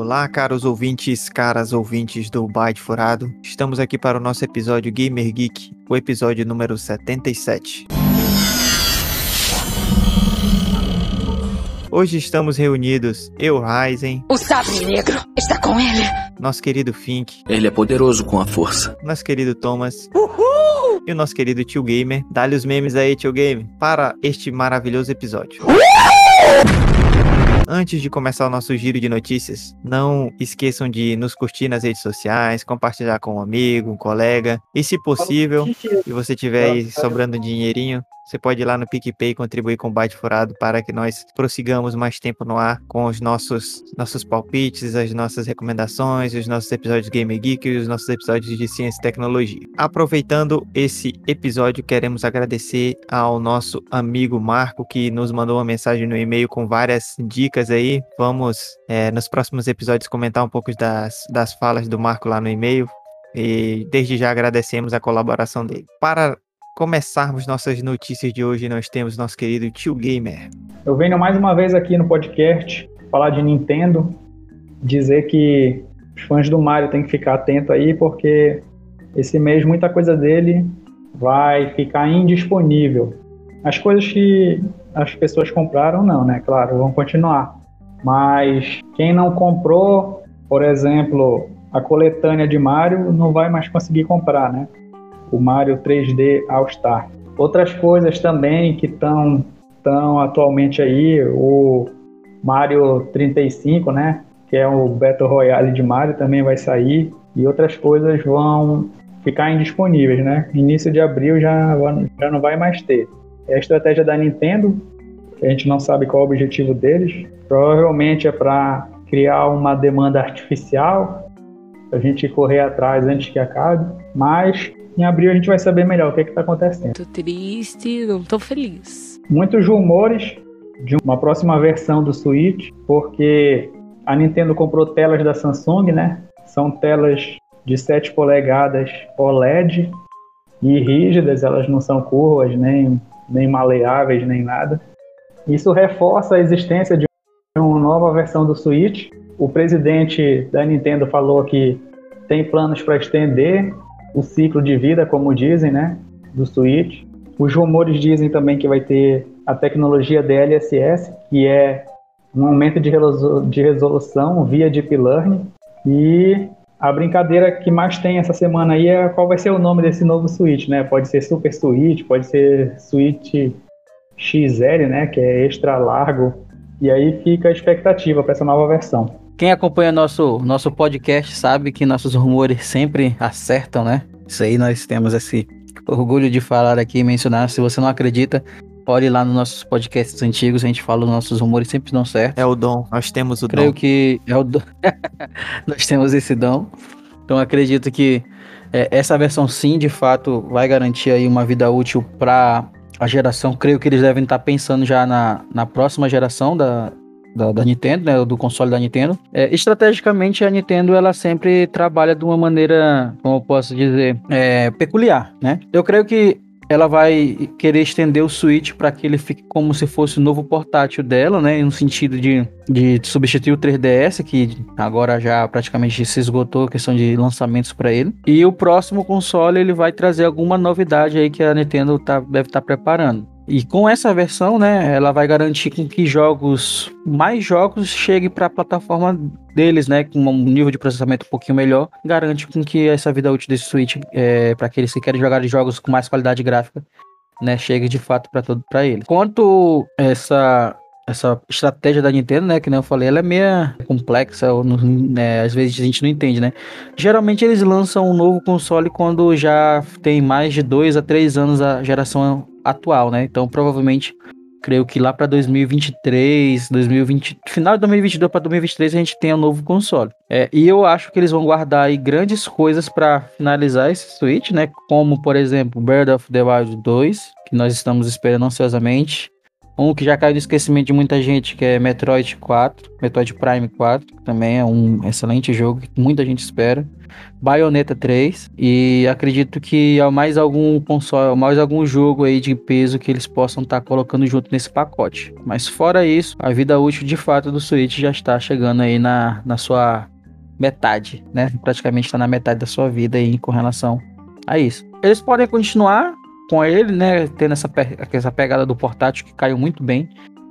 Olá, caros ouvintes, caras ouvintes do Byte Furado. Estamos aqui para o nosso episódio Gamer Geek, o episódio número 77. Hoje estamos reunidos, eu, Ryzen, O Sabre Negro está com ele. nosso querido Fink, Ele é poderoso com a força. nosso querido Thomas e o nosso querido Tio Gamer. Dá-lhe os memes aí, Tio Gamer, para este maravilhoso episódio. Antes de começar o nosso giro de notícias, não esqueçam de nos curtir nas redes sociais, compartilhar com um amigo, um colega. E se possível, se você tiver aí sobrando um dinheirinho, você pode ir lá no PicPay e contribuir com o Byte Furado para que nós prossigamos mais tempo no ar com os nossos, nossos palpites, as nossas recomendações, os nossos episódios Game Geek e os nossos episódios de ciência e tecnologia. Aproveitando esse episódio, queremos agradecer ao nosso amigo Marco que nos mandou uma mensagem no e-mail com várias dicas aí. Vamos, eh, nos próximos episódios, comentar um pouco das, das falas do Marco lá no e-mail. E desde já agradecemos a colaboração dele. Para começarmos nossas notícias de hoje, nós temos nosso querido Tio Gamer. Eu venho mais uma vez aqui no podcast falar de Nintendo, dizer que os fãs do Mario têm que ficar atento aí, porque esse mês muita coisa dele vai ficar indisponível. As coisas que as pessoas compraram, não, né? Claro, vão continuar. Mas quem não comprou, por exemplo, a coletânea de Mario, não vai mais conseguir comprar, né? O Mario 3D All Star. Outras coisas também que estão tão atualmente aí, o Mario 35, né? Que é o Battle Royale de Mario, também vai sair. E outras coisas vão ficar indisponíveis, né? Início de abril já, já não vai mais ter. É a estratégia da Nintendo, que a gente não sabe qual é o objetivo deles. Provavelmente é para criar uma demanda artificial, a gente correr atrás antes que acabe. Mas em abril a gente vai saber melhor o que está acontecendo. Tô triste, não tô feliz. Muitos rumores de uma próxima versão do Switch, porque a Nintendo comprou telas da Samsung, né? São telas de 7 polegadas OLED e rígidas, elas não são curvas, nem, nem maleáveis, nem nada. Isso reforça a existência de uma nova versão do Switch. O presidente da Nintendo falou que tem planos para estender o ciclo de vida, como dizem, né, do Switch. Os rumores dizem também que vai ter a tecnologia DLSS, que é um aumento de, resolu de resolução via Deep Learning. E a brincadeira que mais tem essa semana aí é qual vai ser o nome desse novo Switch, né? Pode ser Super Switch, pode ser Switch XL, né, que é extra largo. E aí fica a expectativa para essa nova versão. Quem acompanha nosso, nosso podcast sabe que nossos rumores sempre acertam, né? Isso aí nós temos esse orgulho de falar aqui e mencionar. Se você não acredita, pode ir lá nos nossos podcasts antigos, a gente fala os nossos rumores sempre dão certo. É o dom, nós temos o Creio dom. que é o dom. nós temos esse dom. Então acredito que é, essa versão sim, de fato, vai garantir aí uma vida útil para a geração. Creio que eles devem estar pensando já na, na próxima geração da, da, da Nintendo, né, do console da Nintendo. É, estrategicamente, a Nintendo ela sempre trabalha de uma maneira, como eu posso dizer, é, peculiar, né? Eu creio que ela vai querer estender o Switch para que ele fique como se fosse o novo portátil dela, né? No sentido de, de substituir o 3DS, que agora já praticamente se esgotou a questão de lançamentos para ele. E o próximo console ele vai trazer alguma novidade aí que a Nintendo tá, deve estar preparando. E com essa versão, né, ela vai garantir que jogos, mais jogos cheguem para a plataforma deles, né, com um nível de processamento um pouquinho melhor, garante com que essa vida útil desse Switch, é, para aqueles que querem jogar jogos com mais qualidade gráfica, né, chegue de fato para todo para eles. Quanto essa essa estratégia da Nintendo, né, que nem eu falei, ela é meio complexa, ou né, às vezes a gente não entende, né? Geralmente eles lançam um novo console quando já tem mais de dois a três anos a geração atual, né? Então provavelmente creio que lá para 2023, 2020, final de 2022 para 2023 a gente tem um novo console. É, e eu acho que eles vão guardar aí grandes coisas para finalizar esse Switch, né? Como por exemplo, Bird of the Wild 2, que nós estamos esperando ansiosamente. Um que já caiu no esquecimento de muita gente, que é Metroid 4, Metroid Prime 4, que também é um excelente jogo que muita gente espera. Bayonetta 3 e acredito que há mais algum console, mais algum jogo aí de peso que eles possam estar tá colocando junto nesse pacote. Mas fora isso, a vida útil de fato do Switch já está chegando aí na, na sua metade, né? Praticamente está na metade da sua vida aí com relação a isso. Eles podem continuar com ele, né? Tendo essa, essa pegada do portátil que caiu muito bem.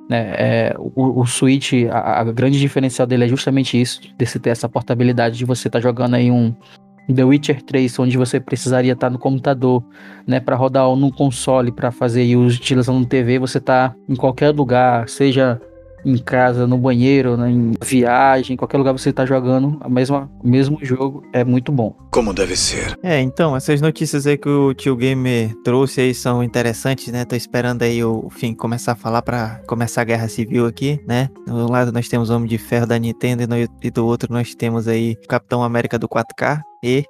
Né? É, o, o Switch, a, a, grande diferencial dele é justamente isso, de ter essa portabilidade de você estar tá jogando aí um The Witcher 3, onde você precisaria estar tá no computador, né, para rodar no console, para fazer a utilização no TV, você tá em qualquer lugar, seja em casa, no banheiro, né, em viagem, em qualquer lugar você está jogando a mesma, o mesmo jogo, é muito bom. Como deve ser. É, então, essas notícias aí que o tio Gamer trouxe aí são interessantes, né? Tô esperando aí o fim começar a falar para começar a guerra civil aqui, né? Do lado nós temos o Homem de Ferro da Nintendo e, no, e do outro nós temos aí o Capitão América do 4K e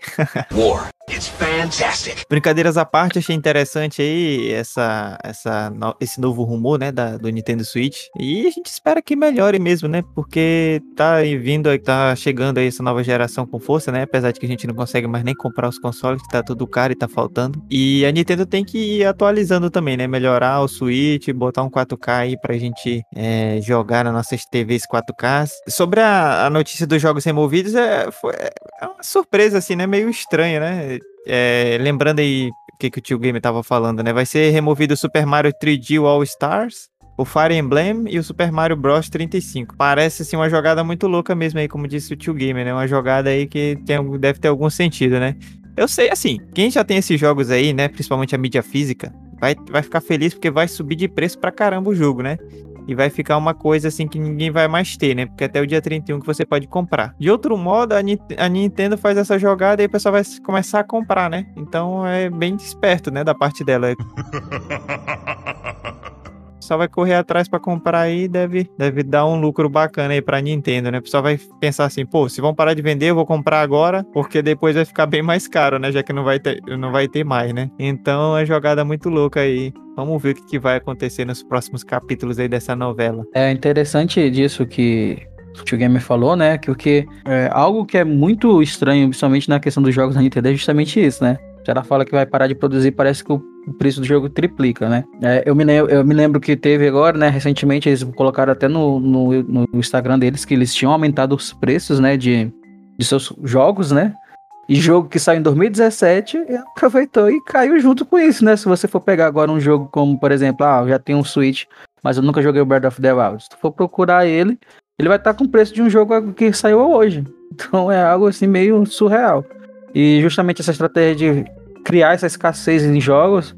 War. It's fantastic. Brincadeiras à parte, achei interessante aí essa, essa, esse novo rumor, né, da, do Nintendo Switch. E a gente espera que melhore mesmo, né? Porque tá vindo, tá chegando aí essa nova geração com força, né? Apesar de que a gente não consegue mais nem comprar os consoles, que tá tudo caro e tá faltando. E a Nintendo tem que ir atualizando também, né? Melhorar o Switch, botar um 4K aí pra gente é, jogar nas nossas TVs 4K. Sobre a, a notícia dos jogos removidos, é, foi, é uma surpresa, assim, né? Meio estranha, né? é, lembrando aí o que, que o tio Game tava falando, né? Vai ser removido o Super Mario 3D All Stars, o Fire Emblem e o Super Mario Bros 35. Parece assim uma jogada muito louca mesmo aí, como disse o tio Gamer, né? Uma jogada aí que tem, deve ter algum sentido, né? Eu sei, assim, quem já tem esses jogos aí, né? Principalmente a mídia física, vai, vai ficar feliz porque vai subir de preço pra caramba o jogo, né? E vai ficar uma coisa assim que ninguém vai mais ter, né? Porque até o dia 31 que você pode comprar. De outro modo, a, a Nintendo faz essa jogada e o pessoal vai começar a comprar, né? Então é bem esperto, né, da parte dela. só vai correr atrás para comprar aí deve, deve dar um lucro bacana aí pra Nintendo, né? O pessoal vai pensar assim, pô, se vão parar de vender, eu vou comprar agora, porque depois vai ficar bem mais caro, né? Já que não vai ter, não vai ter mais, né? Então é jogada muito louca aí. Vamos ver o que, vai acontecer nos próximos capítulos aí dessa novela. É interessante disso que o Tio Gamer falou, né? Que o que é algo que é muito estranho, principalmente na questão dos jogos da Nintendo, é justamente isso, né? Se ela fala que vai parar de produzir, parece que o preço do jogo triplica, né? É, eu, me lembro, eu me lembro que teve agora, né? Recentemente eles colocaram até no, no, no, Instagram deles que eles tinham aumentado os preços, né? De, de seus jogos, né? E jogo que saiu em 2017 aproveitou e caiu junto com isso, né? Se você for pegar agora um jogo como, por exemplo, ah, eu já tenho um Switch, mas eu nunca joguei o Breath of the Wild. Se tu for procurar ele, ele vai estar com o preço de um jogo que saiu hoje. Então é algo assim meio surreal. E justamente essa estratégia de criar essa escassez em jogos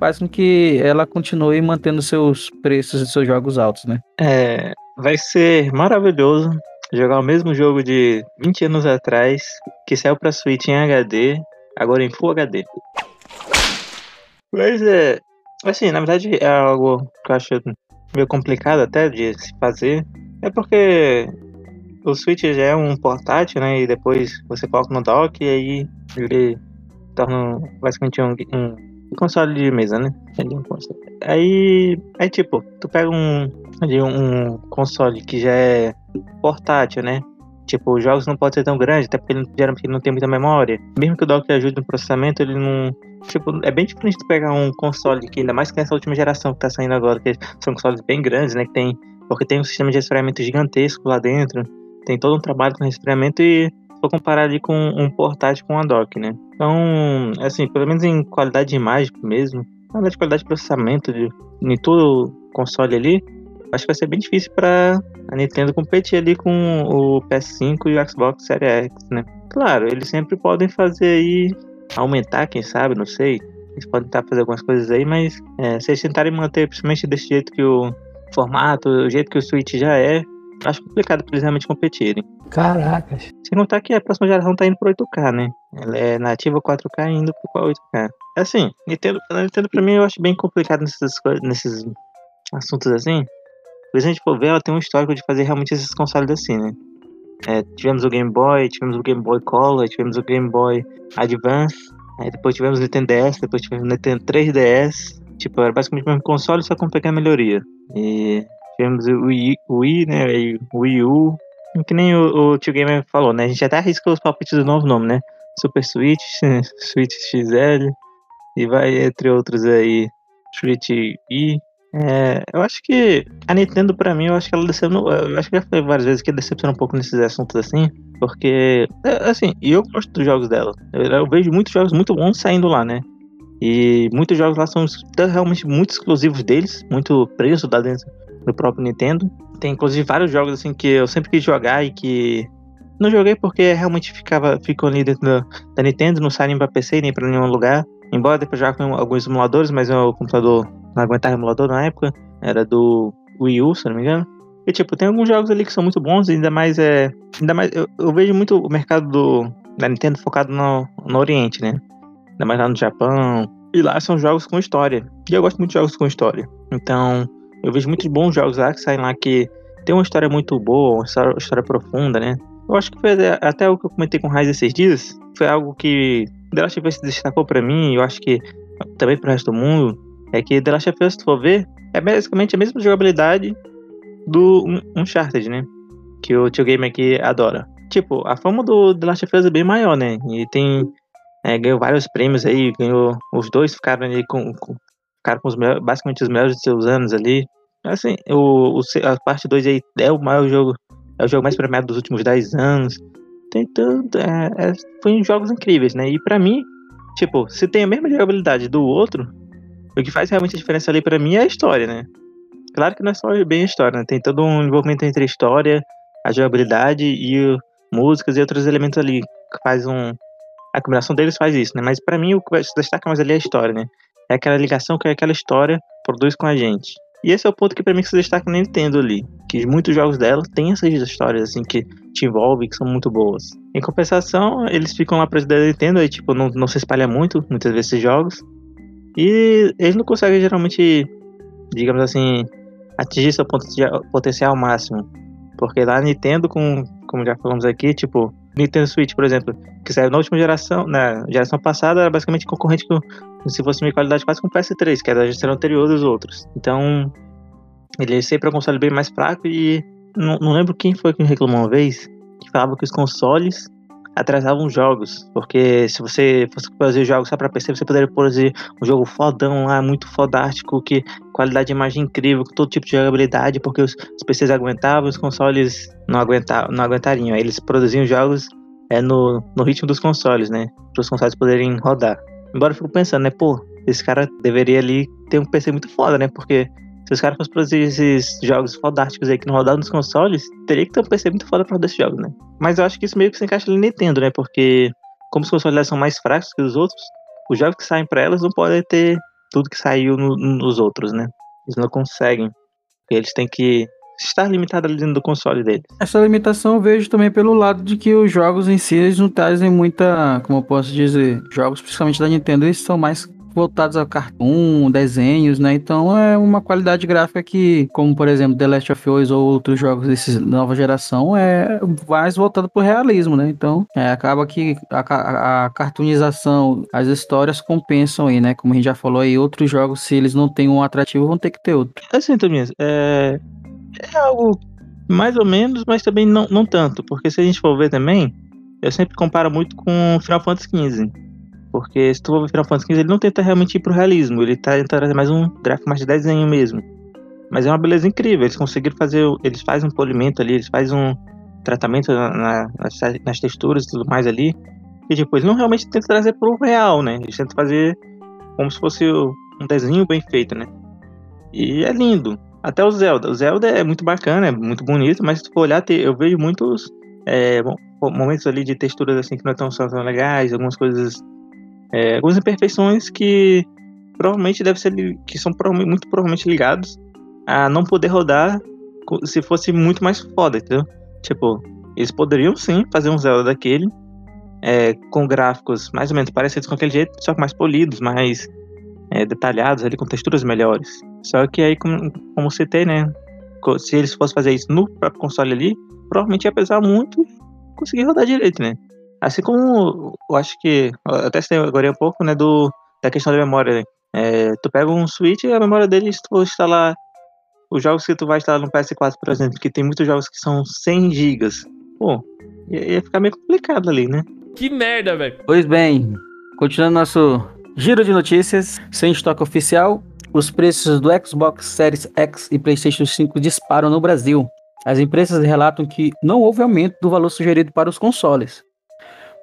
faz com que ela continue mantendo seus preços e seus jogos altos, né? É, vai ser maravilhoso jogar o mesmo jogo de 20 anos atrás, que saiu pra Switch em HD, agora em Full HD. Mas é. Assim, na verdade é algo que eu acho meio complicado até de se fazer. É porque o Switch já é um portátil, né? E depois você coloca no dock e aí ele torna basicamente um, um console de mesa, né? Aí, aí tipo, tu pega um, um console que já é portátil, né? Tipo, os jogos não podem ser tão grandes, até porque ele, geralmente não tem muita memória. Mesmo que o dock ajude no processamento, ele não. Tipo, é bem diferente de pegar um console que, ainda mais que nessa última geração que tá saindo agora, que são consoles bem grandes, né? Que tem. Porque tem um sistema de resfriamento gigantesco lá dentro. Tem todo um trabalho com resfriamento e for comparar ali com um portátil com a dock, né? Então, assim, pelo menos em qualidade de imagem mesmo, na de qualidade de processamento de, de todo o console ali, acho que vai ser bem difícil para a Nintendo competir ali com o PS5 e o Xbox Series X, né? Claro, eles sempre podem fazer aí, aumentar, quem sabe, não sei. Eles podem tentar fazer algumas coisas aí, mas é, se eles tentarem manter, principalmente desse jeito que o formato, o jeito que o Switch já é, acho complicado pra eles realmente competirem. Caracas. Sem contar que a próxima geração tá indo pro 8K, né? Ela é nativa 4K indo pro 8K. Assim, Nintendo, Nintendo pra mim eu acho bem complicado nesses, nesses assuntos assim. Por exemplo, ver, ela tem um histórico de fazer realmente esses consoles assim, né? É, tivemos o Game Boy, tivemos o Game Boy Color, tivemos o Game Boy Advance, aí depois tivemos o Nintendo DS, depois tivemos o Nintendo 3DS, Tipo, era basicamente o mesmo console, só com pequena melhoria. E tivemos o Wii, Wii né? O Wii U. Que nem o, o Tio Gamer falou, né? A gente até arriscou os palpites do novo nome, né? Super Switch, Switch XL. E vai entre outros aí. Switch E. É, eu acho que a Nintendo, pra mim, eu acho que ela decepcionou. Eu acho que já falei várias vezes que decepciona um pouco nesses assuntos assim. Porque, é, assim, eu gosto dos jogos dela. Eu, eu, vejo muitos jogos muito bons saindo lá, né? E muitos jogos lá são realmente muito exclusivos deles, muito presos lá dentro do próprio Nintendo. Tem inclusive vários jogos assim que eu sempre quis jogar e que não joguei porque realmente ficava ficou ali dentro da, Nintendo, não saem nem pra PC nem pra nenhum lugar. Embora depois já com alguns emuladores, mas o computador não aguentava emulador na época. Era do Wii U, se não me engano. E tipo, tem alguns jogos ali que são muito bons, ainda mais é. Ainda mais. Eu, eu vejo muito o mercado do, da Nintendo focado no, no Oriente, né? Ainda mais lá no Japão. E lá são jogos com história. E eu gosto muito de jogos com história. Então, eu vejo muitos bons jogos lá que saem lá que tem uma história muito boa, uma história, profunda, né? Eu acho que foi até o que eu comentei com o Raiz esses dias. Foi algo que The Last of Us destacou pra mim, eu acho que também pro resto do mundo. É que The Last of Us, se for ver, é basicamente a mesma jogabilidade do Uncharted, né? Que o tio Game aqui adora. Tipo, a fama do The Last of Us é bem maior, né? E tem. É, ganhou vários prêmios aí, ganhou. Os dois ficaram ali com. com ficaram com os basicamente os melhores de seus anos ali. Assim, o, o a parte 2 aí é o maior jogo. É o jogo mais premiado dos últimos 10 anos. Tem tanto. É, é, foi jogos incríveis, né? E pra mim, tipo, se tem a mesma jogabilidade do outro, o que faz realmente a diferença ali para mim é a história, né? Claro que não é só bem a história, né? Tem todo um envolvimento entre a história, a jogabilidade e músicas e outros elementos ali que faz um a combinação deles faz isso, né? Mas para mim o que se destaca mais ali é a história, né? É aquela ligação que aquela história produz com a gente. E esse é o ponto que para mim que se destaca na Nintendo ali, que muitos jogos dela têm essas histórias assim que te envolvem, que são muito boas. Em compensação, eles ficam lá presos da Nintendo aí tipo não, não se espalha muito muitas vezes esses jogos. E eles não conseguem geralmente, digamos assim, atingir seu potencial máximo. Porque lá a Nintendo, com, como já falamos aqui, tipo, Nintendo Switch, por exemplo, que saiu na última geração, na geração passada, era basicamente concorrente com, se fosse uma qualidade quase com o PS3, que era da geração anterior dos outros. Então, ele sempre é um console bem mais fraco e não, não lembro quem foi que reclamou uma vez, que falava que os consoles atrasavam jogos, porque se você fosse fazer jogos só para PC, você poderia produzir um jogo fodão lá, muito fodástico, que qualidade de imagem incrível, com todo tipo de jogabilidade, porque os, os PCs aguentavam, os consoles não, aguentavam, não aguentariam. Aí eles produziam jogos é, no, no ritmo dos consoles, né, para os consoles poderem rodar. Embora eu fico pensando, né, pô, esse cara deveria ali ter um PC muito foda, né, porque se os caras fossem produzir esses jogos fodásticos aí que não rodavam nos consoles, teria que ter um PC muito foda pra rodar esses jogos, né? Mas eu acho que isso meio que se encaixa no Nintendo, né? Porque, como os consoles são mais fracos que os outros, os jogos que saem pra elas não podem ter tudo que saiu no, nos outros, né? Eles não conseguem. Eles têm que estar limitados ali dentro do console deles. Essa limitação eu vejo também pelo lado de que os jogos em si eles não trazem muita, como eu posso dizer, jogos principalmente da Nintendo, eles são mais voltados a cartoon, desenhos, né? Então é uma qualidade gráfica que, como por exemplo The Last of Us ou outros jogos desses nova geração, é mais voltado pro realismo, né? Então é, acaba que a, a, cartoonização, as histórias compensam aí, né? Como a gente já falou aí, outros jogos, se eles não têm um atrativo, vão ter que ter outro. Assim, Tominhas, é, é algo mais ou menos, mas também não, não tanto, porque se a gente for ver também, eu sempre comparo muito com Final Fantasy XV. Porque se tu for ver Final Fantasy XV, ele não tenta realmente ir pro realismo, ele tá tentando trazer mais um gráfico mais de desenho mesmo. Mas é uma beleza incrível, eles conseguiram fazer, eles fazem um polimento ali, eles fazem um tratamento na, na, nas, nas, texturas e tudo mais ali. E eles não realmente tentam trazer pro real, né? Eles tentam fazer como se fosse um desenho bem feito, né? E é lindo. Até o Zelda. O Zelda é muito bacana, é muito bonito, mas se tu for olhar, eu vejo muitos é, momentos ali de texturas assim que não estão tão legais, algumas coisas é, algumas imperfeições que provavelmente deve ser que são muito provavelmente ligados a não poder rodar se fosse muito mais foda, entendeu? Tipo, eles poderiam sim fazer um Zelda daquele é, com gráficos mais ou menos parecidos com aquele jeito, só que mais polidos, mais é, detalhados ali, com texturas melhores. Só que aí, como, como citei, né? Se eles fossem fazer isso no próprio console ali, provavelmente ia pesar muito conseguir rodar direito, né? Assim como eu acho que. Eu até citei agora um pouco, né, do, da questão da memória, né, É, tu pega um Switch e a memória dele, se tu for instalar os jogos que tu vai instalar no PS4, por exemplo, que tem muitos jogos que são 100 GB, pô, ia, ia ficar meio complicado ali, né? Que merda, velho. Pois bem, continuando nosso giro de notícias, sem estoque oficial, os preços do Xbox Series X e PlayStation 5 disparam no Brasil. As empresas relatam que não houve aumento do valor sugerido para os consoles.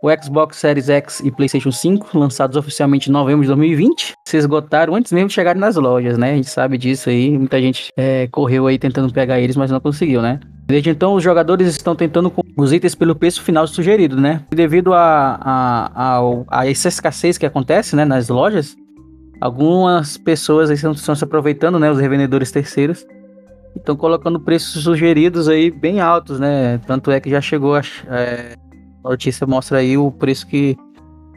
O Xbox Series X e PlayStation 5, lançados oficialmente em novembro de 2020, se esgotaram antes mesmo de chegarem nas lojas, né? A gente sabe disso aí, muita gente é, correu aí tentando pegar eles, mas não conseguiu, né? Desde então, os jogadores estão tentando os itens pelo preço final sugerido, né? Devido a, a, a, a essa escassez que acontece né, nas lojas, algumas pessoas estão, estão se aproveitando, né? Os revendedores terceiros, estão colocando preços sugeridos aí bem altos, né? Tanto é que já chegou a, é, a notícia mostra aí o preço que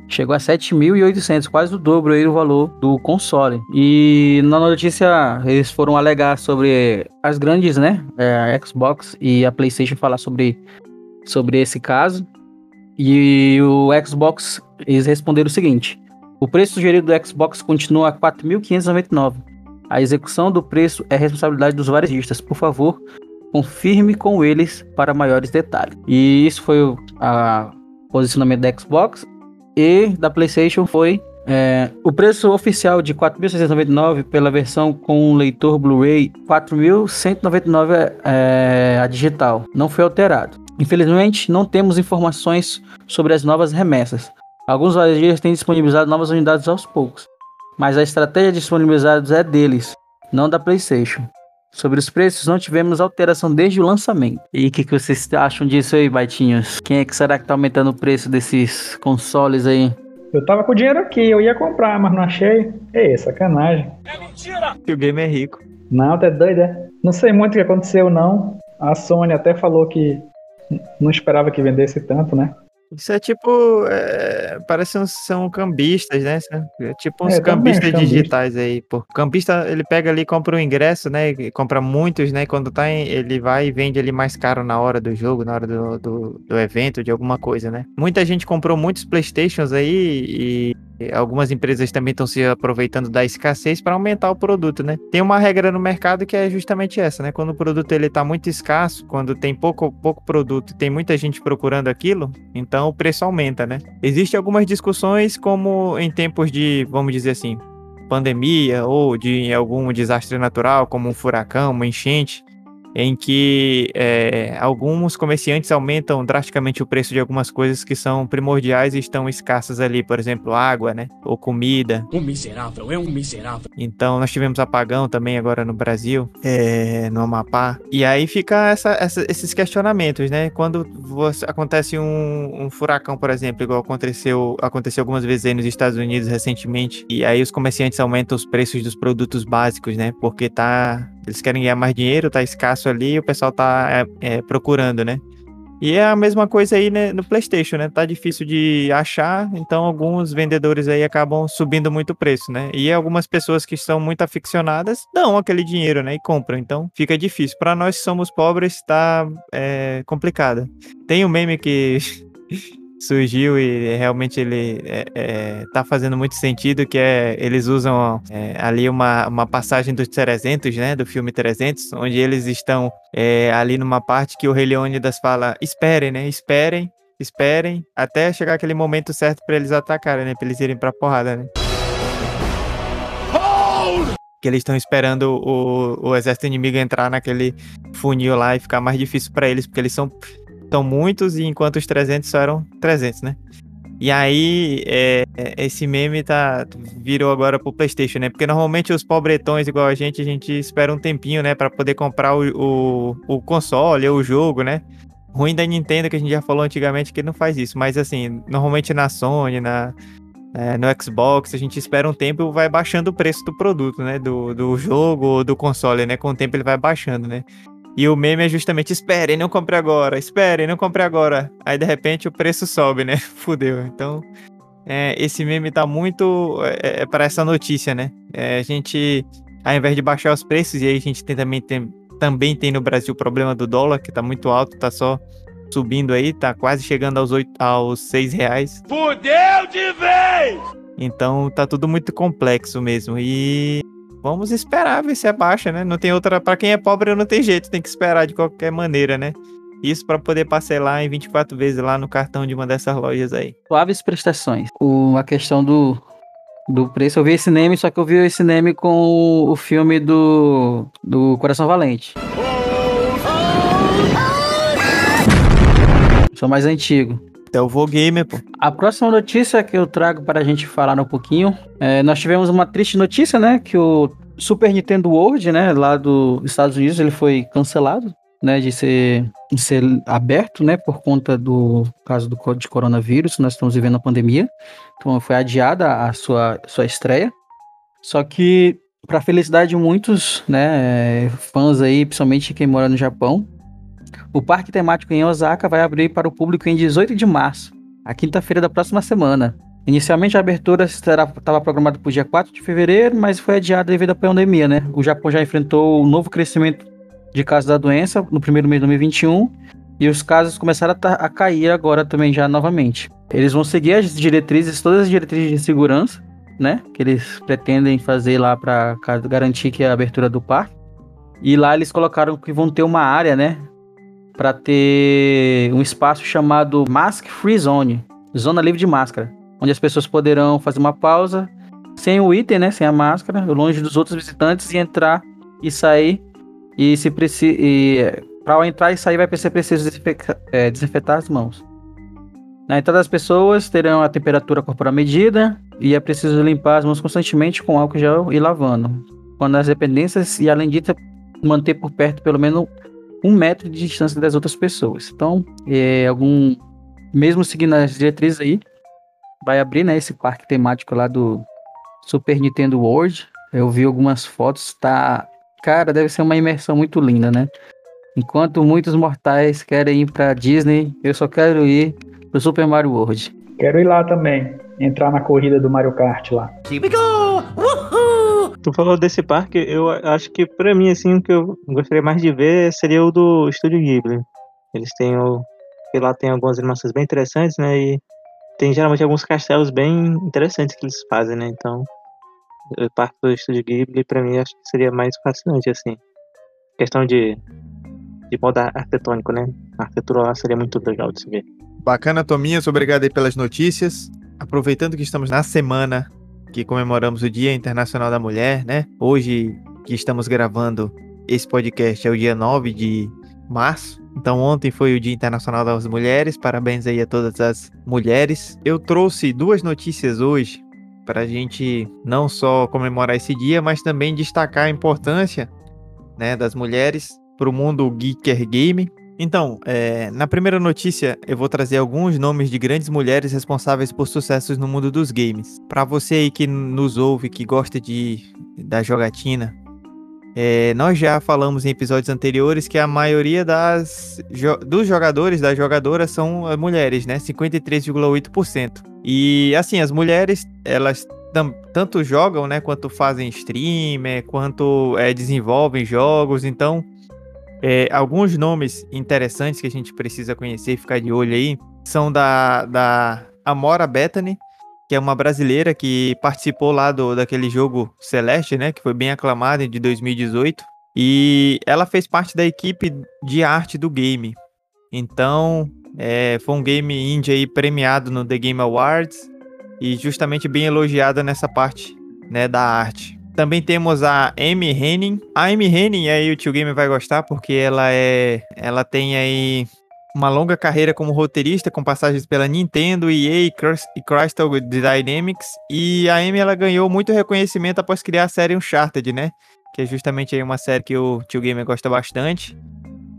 chegou a 7.800, quase o dobro aí do valor do console. E na notícia eles foram alegar sobre as grandes, né, é, a Xbox e a PlayStation falar sobre sobre esse caso. E o Xbox eles responderam o seguinte: o preço sugerido do Xbox continua a 4.599. A execução do preço é responsabilidade dos varejistas. Por favor, confirme com eles para maiores detalhes. E isso foi o posicionamento da Xbox e da PlayStation foi é, o preço oficial de 4.699 pela versão com leitor Blu-ray, 4.199 é, é, a digital, não foi alterado. Infelizmente, não temos informações sobre as novas remessas. Alguns varejistas têm disponibilizado novas unidades aos poucos, mas a estratégia de disponibilizados é deles, não da PlayStation. Sobre os preços, não tivemos alteração desde o lançamento. E o que, que vocês acham disso aí, Baitinhos? Quem é que será que tá aumentando o preço desses consoles aí? Eu tava com dinheiro aqui, eu ia comprar, mas não achei. Ei, sacanagem. É mentira! Que o game é rico. Não, tá doido, é? Não sei muito o que aconteceu, não. A Sony até falou que não esperava que vendesse tanto, né? Isso é tipo. É, parece uns são cambistas, né? É tipo uns é, cambistas digitais aí. Pô. Cambista, ele pega ali, compra o um ingresso, né? Compra muitos, né? Quando tá em, ele vai e vende ali mais caro na hora do jogo, na hora do, do, do evento, de alguma coisa, né? Muita gente comprou muitos Playstations aí e Algumas empresas também estão se aproveitando da escassez para aumentar o produto, né? Tem uma regra no mercado que é justamente essa, né? Quando o produto ele está muito escasso, quando tem pouco, pouco produto e tem muita gente procurando aquilo, então o preço aumenta, né? Existem algumas discussões como em tempos de, vamos dizer assim, pandemia ou de algum desastre natural, como um furacão, uma enchente, em que é, alguns comerciantes aumentam drasticamente o preço de algumas coisas que são primordiais e estão escassas ali, por exemplo, água, né? Ou comida. Um miserável, é um miserável. Então, nós tivemos apagão também agora no Brasil, é, no Amapá. E aí fica essa, essa, esses questionamentos, né? Quando você, acontece um, um, furacão, por exemplo, igual aconteceu, aconteceu algumas vezes aí nos Estados Unidos recentemente, e aí os comerciantes aumentam os preços dos produtos básicos, né? Porque tá eles querem ganhar mais dinheiro, tá escasso ali, o pessoal tá é, é, procurando, né? E é a mesma coisa aí né, no PlayStation, né? Tá difícil de achar, então alguns vendedores aí acabam subindo muito o preço, né? E algumas pessoas que são muito aficionadas dão aquele dinheiro, né? E compram. Então fica difícil. Para nós que somos pobres, tá é, complicado. Tem um meme que surgiu e realmente ele é, é, tá fazendo muito sentido, que é, eles usam é, ali uma, uma passagem dos 300, né, do filme 300, onde eles estão é, ali numa parte que o Rei Leônidas fala, esperem, né, esperem, esperem, até chegar aquele momento certo para eles atacarem, né, pra eles irem pra porrada, né. Que eles estão esperando o, o exército inimigo entrar naquele funil lá e ficar mais difícil para eles, porque eles são são muitos, e enquanto os 300 só eram 300, né? E aí, é, esse meme tá, virou agora pro PlayStation, né? Porque normalmente os pobretões igual a gente, a gente espera um tempinho, né? Pra poder comprar o, o, o console ou o jogo, né? Ruim da Nintendo, que a gente já falou antigamente, que não faz isso. Mas assim, normalmente na Sony, na, é, no Xbox, a gente espera um tempo e vai baixando o preço do produto, né? Do, do jogo ou do console, né? Com o tempo ele vai baixando, né? E o meme é justamente: esperem, não compre agora, esperem, não compre agora. Aí de repente o preço sobe, né? Fudeu. Então, é, esse meme tá muito é, é para essa notícia, né? É, a gente, ao invés de baixar os preços, e aí a gente tem, também, tem, também tem no Brasil o problema do dólar, que tá muito alto, tá só subindo aí, tá quase chegando aos, 8, aos 6 reais. Fudeu de vez! Então tá tudo muito complexo mesmo. E vamos esperar ver se abaixa, né? Não tem outra. Pra quem é pobre não tem jeito, tem que esperar de qualquer maneira, né? Isso pra poder parcelar em 24 vezes lá no cartão de uma dessas lojas aí. Suaves prestações. O, a questão do, do preço, eu vi esse name, só que eu vi esse name com o, o filme do, do Coração Valente. Sou mais antigo. Até o Vou Gamer, pô. A próxima notícia que eu trago para a gente falar um pouquinho, é, nós tivemos uma triste notícia, né, que o Super Nintendo World, né, lá dos Estados Unidos, ele foi cancelado, né, de ser, de ser aberto, né, por conta do caso do de coronavírus, nós estamos vivendo a pandemia, então foi adiada a sua, sua estreia, só que para felicidade de muitos, né, fãs aí, principalmente quem mora no Japão, o parque temático em Osaka vai abrir para o público em 18 de março, a quinta-feira da próxima semana. Inicialmente a abertura estava programada para o dia 4 de fevereiro, mas foi adiada devido à pandemia, né? O Japão já enfrentou um novo crescimento de casos da doença no primeiro mês de 2021 e os casos começaram a, a cair agora também já novamente. Eles vão seguir as diretrizes, todas as diretrizes de segurança, né? Que eles pretendem fazer lá para garantir que é a abertura do parque. E lá eles colocaram que vão ter uma área, né? Para ter um espaço chamado Mask Free Zone, zona livre de máscara, onde as pessoas poderão fazer uma pausa sem o item, né? Sem a máscara, longe dos outros visitantes e entrar e sair. E se precisa, para entrar e sair vai ser preciso é, desinfetar as mãos. Na entrada as pessoas terão a temperatura corporal medida e é preciso limpar as mãos constantemente com álcool gel e lavando. Quando as dependências e além disso manter por perto pelo menos um metro de distância das outras pessoas. Então, é, algum mesmo seguindo as diretrizes aí, vai abrir né, esse parque temático lá do Super Nintendo World. Eu vi algumas fotos, tá. Cara, deve ser uma imersão muito linda, né? Enquanto muitos mortais querem ir pra Disney, eu só quero ir pro Super Mario World. Quero ir lá também, entrar na corrida do Mario Kart lá. Tu falou desse parque, eu acho que pra mim, assim, o que eu gostaria mais de ver seria o do Estúdio Ghibli. Eles têm o. Porque lá tem algumas animações bem interessantes, né? E tem geralmente alguns castelos bem interessantes que eles fazem, né? Então, o parque do Estúdio Ghibli, pra mim, acho que seria mais fascinante, assim. Questão de. de modo arquitetônico, né? A arquitetura lá seria muito legal de se ver. Bacana, Tominhas. Obrigado aí pelas notícias. Aproveitando que estamos na semana que comemoramos o Dia Internacional da Mulher, né? Hoje que estamos gravando esse podcast é o dia 9 de março. Então ontem foi o Dia Internacional das Mulheres. Parabéns aí a todas as mulheres. Eu trouxe duas notícias hoje para a gente não só comemorar esse dia, mas também destacar a importância né, das mulheres para o mundo geeker game. Então, é, na primeira notícia, eu vou trazer alguns nomes de grandes mulheres responsáveis por sucessos no mundo dos games. Para você aí que nos ouve, que gosta de da jogatina, é, nós já falamos em episódios anteriores que a maioria das, jo dos jogadores, das jogadoras, são eh, mulheres, né? 53,8%. E assim, as mulheres, elas tanto jogam, né? Quanto fazem streamer, quanto é, desenvolvem jogos. Então, é, alguns nomes interessantes que a gente precisa conhecer e ficar de olho aí são da, da Amora Bethany, que é uma brasileira que participou lá do, daquele jogo Celeste, né? Que foi bem aclamado de 2018. E ela fez parte da equipe de arte do game. Então, é, foi um game indie aí premiado no The Game Awards e justamente bem elogiada nessa parte né, da arte. Também temos a Amy Henning. A Amy Henning aí o Tio Game vai gostar porque ela é, ela tem aí uma longa carreira como roteirista com passagens pela Nintendo, EA e Crystal Dynamics. E a Amy ela ganhou muito reconhecimento após criar a série Uncharted, né? Que é justamente aí uma série que o Tio Gamer gosta bastante.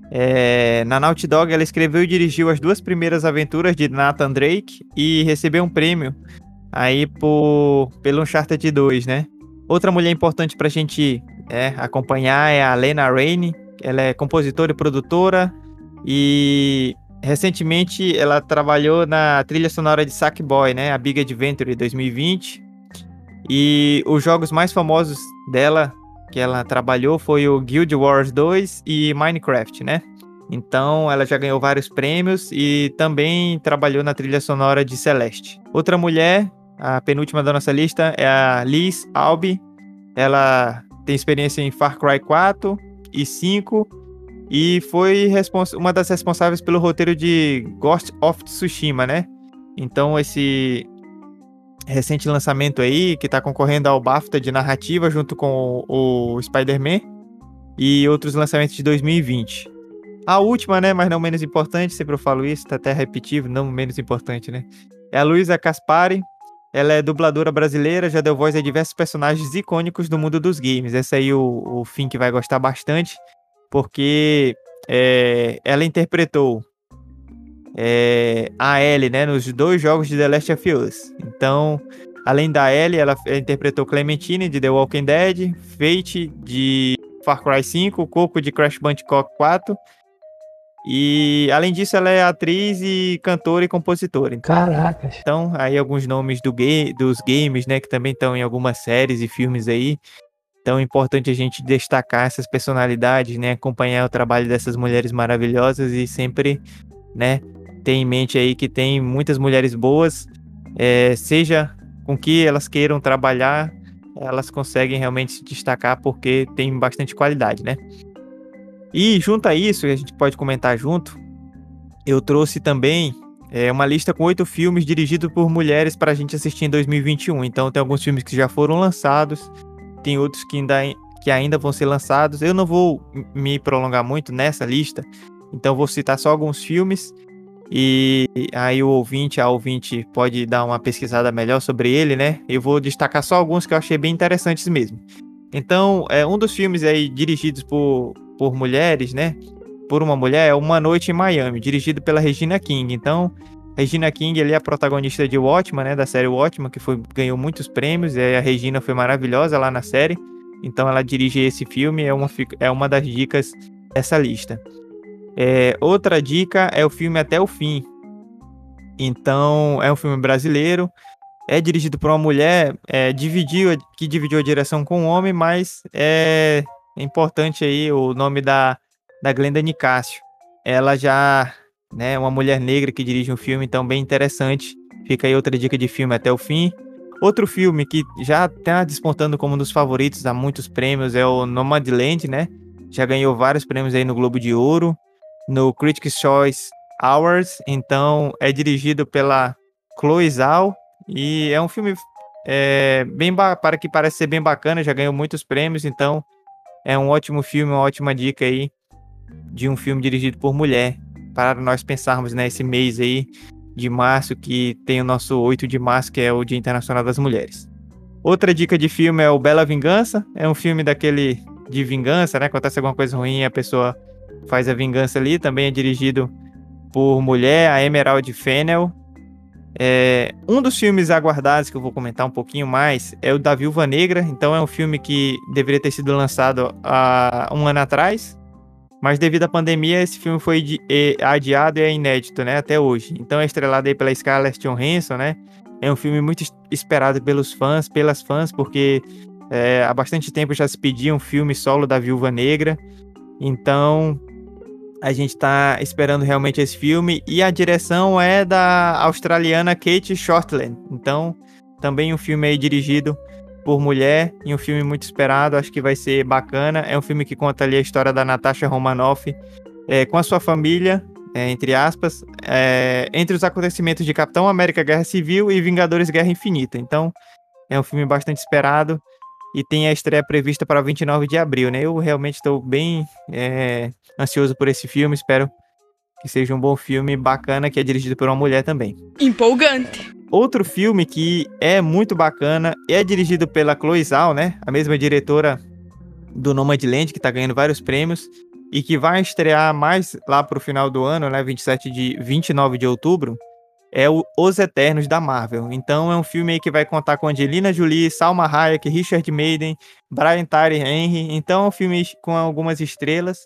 É, na Naughty Dog, ela escreveu e dirigiu as duas primeiras aventuras de Nathan Drake e recebeu um prêmio aí por, pelo Uncharted 2, né? Outra mulher importante pra gente é, acompanhar é a Lena Raine. Ela é compositora e produtora e recentemente ela trabalhou na trilha sonora de Sackboy, né? A Big Adventure 2020. E os jogos mais famosos dela que ela trabalhou foi o Guild Wars 2 e Minecraft, né? Então ela já ganhou vários prêmios e também trabalhou na trilha sonora de Celeste. Outra mulher a penúltima da nossa lista é a Liz Albi. Ela tem experiência em Far Cry 4 e 5 e foi uma das responsáveis pelo roteiro de Ghost of Tsushima, né? Então esse recente lançamento aí que tá concorrendo ao BAFTA de narrativa junto com o, o Spider-Man e outros lançamentos de 2020. A última, né, mas não menos importante, sempre eu falo isso, tá até repetitivo, não menos importante, né? É a Luísa Caspari. Ela é dubladora brasileira, já deu voz a diversos personagens icônicos do mundo dos games. Essa aí o, o Fink vai gostar bastante, porque é, ela interpretou é, a Ellie, né, nos dois jogos de The Last of Us. Então, além da Ellie, ela interpretou Clementine de The Walking Dead, Fate de Far Cry 5, Coco de Crash Bandicoot 4. E além disso, ela é atriz e cantora e compositora. Caracas. então, aí alguns nomes do ga dos games, né, que também estão em algumas séries e filmes aí. Então é importante a gente destacar essas personalidades, né, acompanhar o trabalho dessas mulheres maravilhosas e sempre, né, ter em mente aí que tem muitas mulheres boas, é, seja com que elas queiram trabalhar, elas conseguem realmente se destacar porque tem bastante qualidade, né? E junto a isso, a gente pode comentar junto, eu trouxe também é, uma lista com oito filmes dirigidos por mulheres para a gente assistir em 2021. Então tem alguns filmes que já foram lançados, tem outros que ainda, que ainda vão ser lançados. Eu não vou me prolongar muito nessa lista, então vou citar só alguns filmes e aí o ouvinte, a ouvinte pode dar uma pesquisada melhor sobre ele, né? Eu vou destacar só alguns que eu achei bem interessantes mesmo. Então, é um dos filmes aí dirigidos por, por mulheres, né? Por uma mulher é Uma Noite em Miami, dirigido pela Regina King. Então, Regina King ele é a protagonista de Watchmen, né? Da série Watchmen, que foi, ganhou muitos prêmios. E a Regina foi maravilhosa lá na série. Então, ela dirige esse filme, é uma, é uma das dicas dessa lista. É, outra dica é o filme Até o Fim. Então, é um filme brasileiro. É dirigido por uma mulher é, dividiu, que dividiu a direção com um homem, mas é importante aí o nome da, da Glenda Nicásio. Ela já né, é uma mulher negra que dirige um filme, então bem interessante. Fica aí outra dica de filme até o fim. Outro filme que já está despontando como um dos favoritos a muitos prêmios é o Nomadland, né? Já ganhou vários prêmios aí no Globo de Ouro, no Critics' Choice Awards. Então é dirigido pela Chloe Zhao e é um filme é, bem para que parece ser bem bacana. Já ganhou muitos prêmios, então é um ótimo filme, uma ótima dica aí de um filme dirigido por mulher para nós pensarmos nesse né, mês aí de março que tem o nosso 8 de março que é o Dia Internacional das Mulheres. Outra dica de filme é o Bela Vingança, é um filme daquele de vingança, né? Acontece alguma coisa ruim, a pessoa faz a vingança ali. Também é dirigido por mulher, a Emerald Fennel. É, um dos filmes aguardados que eu vou comentar um pouquinho mais é o da Viúva Negra. Então é um filme que deveria ter sido lançado há um ano atrás, mas devido à pandemia esse filme foi adiado e é inédito, né, até hoje. Então é estrelado aí pela Scarlett Johansson, né? É um filme muito esperado pelos fãs, pelas fãs, porque é, há bastante tempo já se pedia um filme solo da Viúva Negra. Então a gente está esperando realmente esse filme e a direção é da australiana Kate Shortland. Então, também um filme aí dirigido por mulher e um filme muito esperado, acho que vai ser bacana. É um filme que conta ali a história da Natasha Romanoff é, com a sua família, é, entre aspas, é, entre os acontecimentos de Capitão América Guerra Civil e Vingadores Guerra Infinita. Então, é um filme bastante esperado e tem a estreia prevista para 29 de abril, né? Eu realmente estou bem é, ansioso por esse filme, espero que seja um bom filme bacana, que é dirigido por uma mulher também. Empolgante. Outro filme que é muito bacana é dirigido pela Chloe Zhao, né? A mesma diretora do Nomadland, que está ganhando vários prêmios e que vai estrear mais lá para o final do ano, né? 27 de 29 de outubro é o Os Eternos da Marvel. Então é um filme que vai contar com Angelina Jolie, Salma Hayek, Richard Madden, Brian Tyree Henry. Então é um filme com algumas estrelas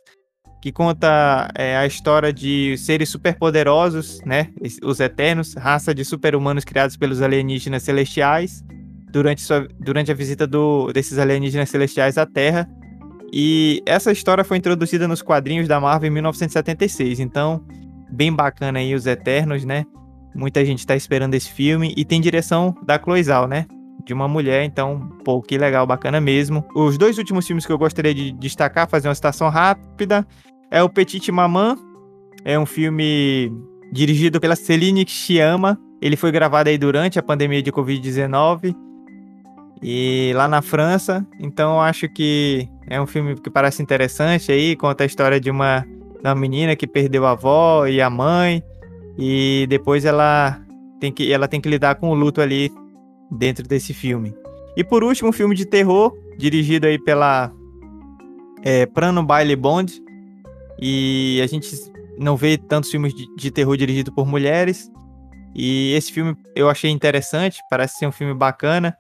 que conta é, a história de seres superpoderosos, né? Os Eternos, raça de super-humanos criados pelos alienígenas celestiais durante, sua, durante a visita do, desses alienígenas celestiais à Terra. E essa história foi introduzida nos quadrinhos da Marvel em 1976. Então, bem bacana aí os Eternos, né? Muita gente tá esperando esse filme e tem direção da Chloe Zhao, né? De uma mulher, então, pô, que legal, bacana mesmo. Os dois últimos filmes que eu gostaria de destacar, fazer uma citação rápida, é o Petite Maman, é um filme dirigido pela Celine Chiama. Ele foi gravado aí durante a pandemia de Covid-19 e lá na França. Então eu acho que é um filme que parece interessante aí, conta a história de uma, de uma menina que perdeu a avó e a mãe e depois ela tem que ela tem que lidar com o luto ali dentro desse filme. E por último, um filme de terror dirigido aí pela é, Prano Baile Bond. E a gente não vê tantos filmes de, de terror dirigido por mulheres. E esse filme eu achei interessante, parece ser um filme bacana.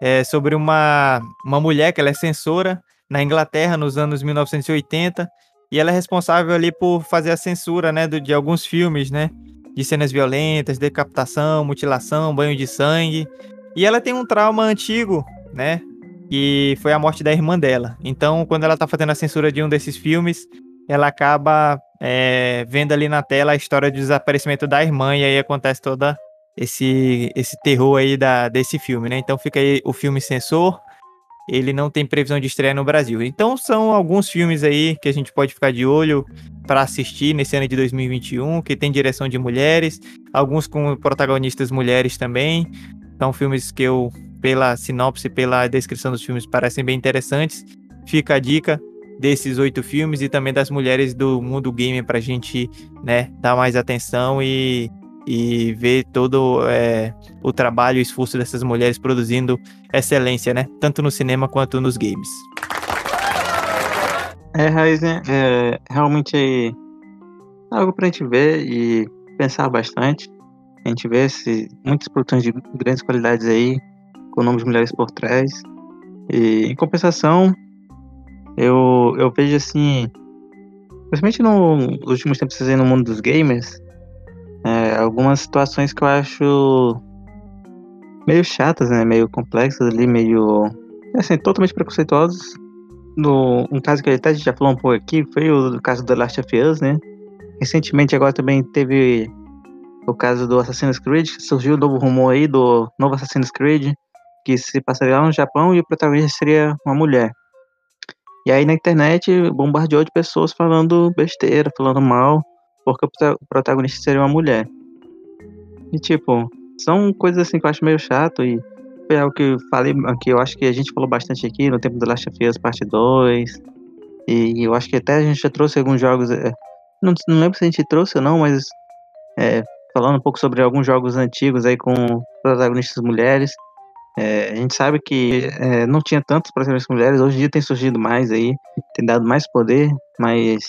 É sobre uma, uma mulher que ela é censora na Inglaterra nos anos 1980 e ela é responsável ali por fazer a censura, né, de alguns filmes, né, de cenas violentas, decapitação, mutilação, banho de sangue. E ela tem um trauma antigo, né, que foi a morte da irmã dela. Então, quando ela tá fazendo a censura de um desses filmes, ela acaba é, vendo ali na tela a história do desaparecimento da irmã e aí acontece toda esse esse terror aí da, desse filme, né? Então fica aí o filme Censor. Ele não tem previsão de estreia no Brasil. Então são alguns filmes aí que a gente pode ficar de olho para assistir nesse ano de 2021, que tem direção de mulheres, alguns com protagonistas mulheres também. São filmes que eu, pela sinopse, pela descrição dos filmes, parecem bem interessantes. Fica a dica desses oito filmes e também das mulheres do mundo gamer para a gente, né, dar mais atenção e, e ver todo é, o trabalho e esforço dessas mulheres produzindo excelência, né, tanto no cinema quanto nos games. É, Raizen, é realmente é algo pra gente ver e pensar bastante. A gente vê se, muitas produções de grandes qualidades aí, com nomes de mulheres por trás. E, em compensação, eu, eu vejo assim, principalmente nos últimos tempos no mundo dos gamers, é, algumas situações que eu acho meio chatas, né? Meio complexas ali, meio assim, totalmente preconceituosas. No, um caso que até a gente já falou um pouco aqui foi o caso do Last of Us, né? Recentemente agora também teve o caso do Assassin's Creed, surgiu um novo rumor aí do novo Assassin's Creed, que se passaria lá no Japão e o protagonista seria uma mulher. E aí na internet bombardeou de pessoas falando besteira, falando mal, porque o protagonista seria uma mulher. E tipo, são coisas assim que eu acho meio chato e foi algo que eu falei que eu acho que a gente falou bastante aqui no tempo do Last of Us parte 2. E eu acho que até a gente já trouxe alguns jogos. É, não, não lembro se a gente trouxe ou não, mas é, falando um pouco sobre alguns jogos antigos aí com protagonistas mulheres. É, a gente sabe que é, não tinha tantas protagonistas mulheres, hoje em dia tem surgido mais aí, tem dado mais poder, mais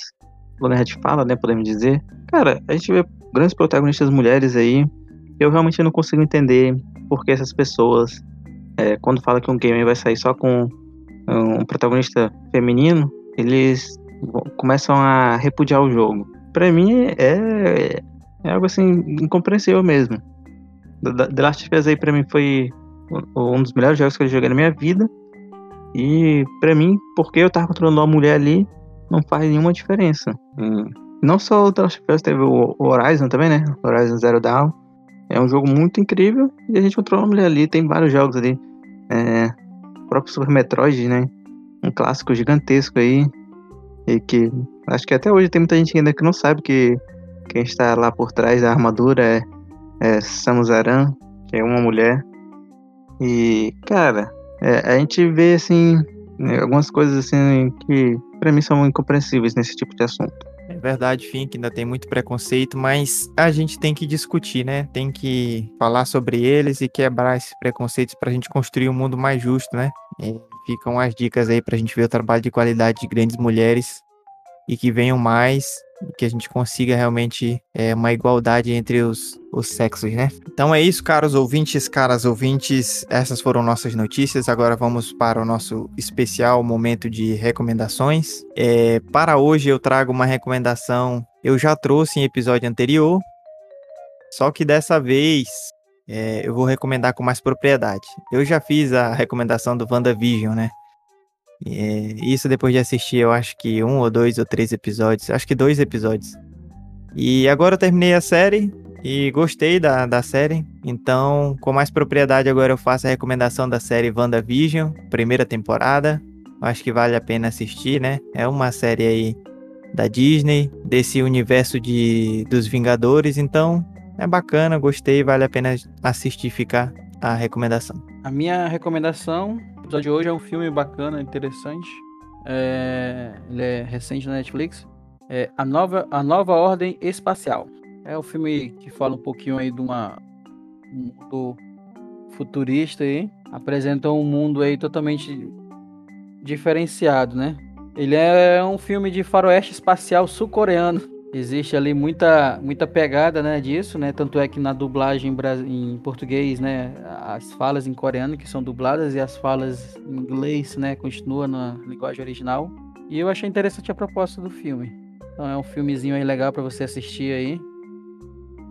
de fala, né, podemos dizer. Cara, a gente vê grandes protagonistas mulheres aí, eu realmente não consigo entender por que essas pessoas, é, quando fala que um game vai sair só com um protagonista feminino, eles começam a repudiar o jogo. Para mim é, é algo assim incompreensível mesmo. The Last of Us aí para mim foi um dos melhores jogos que eu joguei na minha vida. E para mim, porque eu tava controlando uma mulher ali, não faz nenhuma diferença. Hum. Não só o The Last of Us, teve o Horizon também, né? Horizon Zero Dawn. É um jogo muito incrível e a gente controla uma mulher ali. Tem vários jogos ali. É, o próprio Super Metroid, né? Um clássico gigantesco aí. E que acho que até hoje tem muita gente ainda que não sabe que quem está lá por trás da armadura é, é Samus Aran, que é uma mulher. E, cara, é, a gente vê, assim, né, algumas coisas, assim, que para mim são incompreensíveis nesse tipo de assunto. É verdade, fim, que ainda tem muito preconceito, mas a gente tem que discutir, né? Tem que falar sobre eles e quebrar esses preconceitos para a gente construir um mundo mais justo, né? E ficam as dicas aí para a gente ver o trabalho de qualidade de grandes mulheres e que venham mais que a gente consiga realmente é, uma igualdade entre os, os sexos, né? Então é isso, caros ouvintes, caras ouvintes. Essas foram nossas notícias. Agora vamos para o nosso especial momento de recomendações. É, para hoje eu trago uma recomendação. Eu já trouxe em episódio anterior, só que dessa vez é, eu vou recomendar com mais propriedade. Eu já fiz a recomendação do WandaVision, né? É, isso depois de assistir, eu acho que um ou dois ou três episódios. Acho que dois episódios. E agora eu terminei a série e gostei da, da série. Então, com mais propriedade, agora eu faço a recomendação da série WandaVision, primeira temporada. Acho que vale a pena assistir, né? É uma série aí da Disney, desse universo de dos Vingadores, então é bacana, gostei, vale a pena assistir ficar a recomendação. A minha recomendação, episódio de hoje é um filme bacana, interessante. É, ele é recente na Netflix. É a, nova, a Nova Ordem Espacial. É o um filme que fala um pouquinho aí de uma, um mundo futurista aí. Apresenta um mundo aí totalmente diferenciado, né? Ele é um filme de faroeste espacial sul-coreano. Existe ali muita, muita pegada, né, disso, né? Tanto é que na dublagem em português, né, as falas em coreano que são dubladas e as falas em inglês, né, continuam na linguagem original. E eu achei interessante a proposta do filme. Então é um filmezinho aí legal para você assistir aí.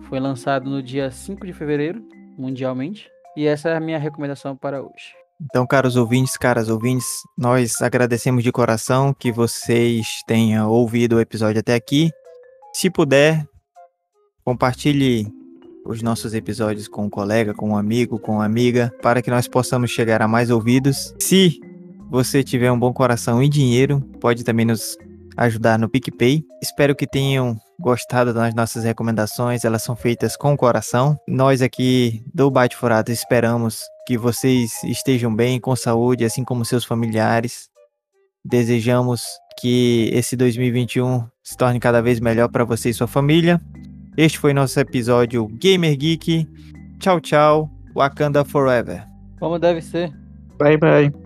Foi lançado no dia 5 de fevereiro, mundialmente. E essa é a minha recomendação para hoje. Então, caros ouvintes, caras ouvintes, nós agradecemos de coração que vocês tenham ouvido o episódio até aqui. Se puder, compartilhe os nossos episódios com um colega, com um amigo, com uma amiga, para que nós possamos chegar a mais ouvidos. Se você tiver um bom coração e dinheiro, pode também nos ajudar no PicPay. Espero que tenham gostado das nossas recomendações, elas são feitas com coração. Nós aqui do Bate Furado esperamos que vocês estejam bem, com saúde, assim como seus familiares. Desejamos que esse 2021 se torne cada vez melhor para você e sua família. Este foi nosso episódio Gamer Geek. Tchau, tchau. Wakanda Forever. Como deve ser. Bye, bye.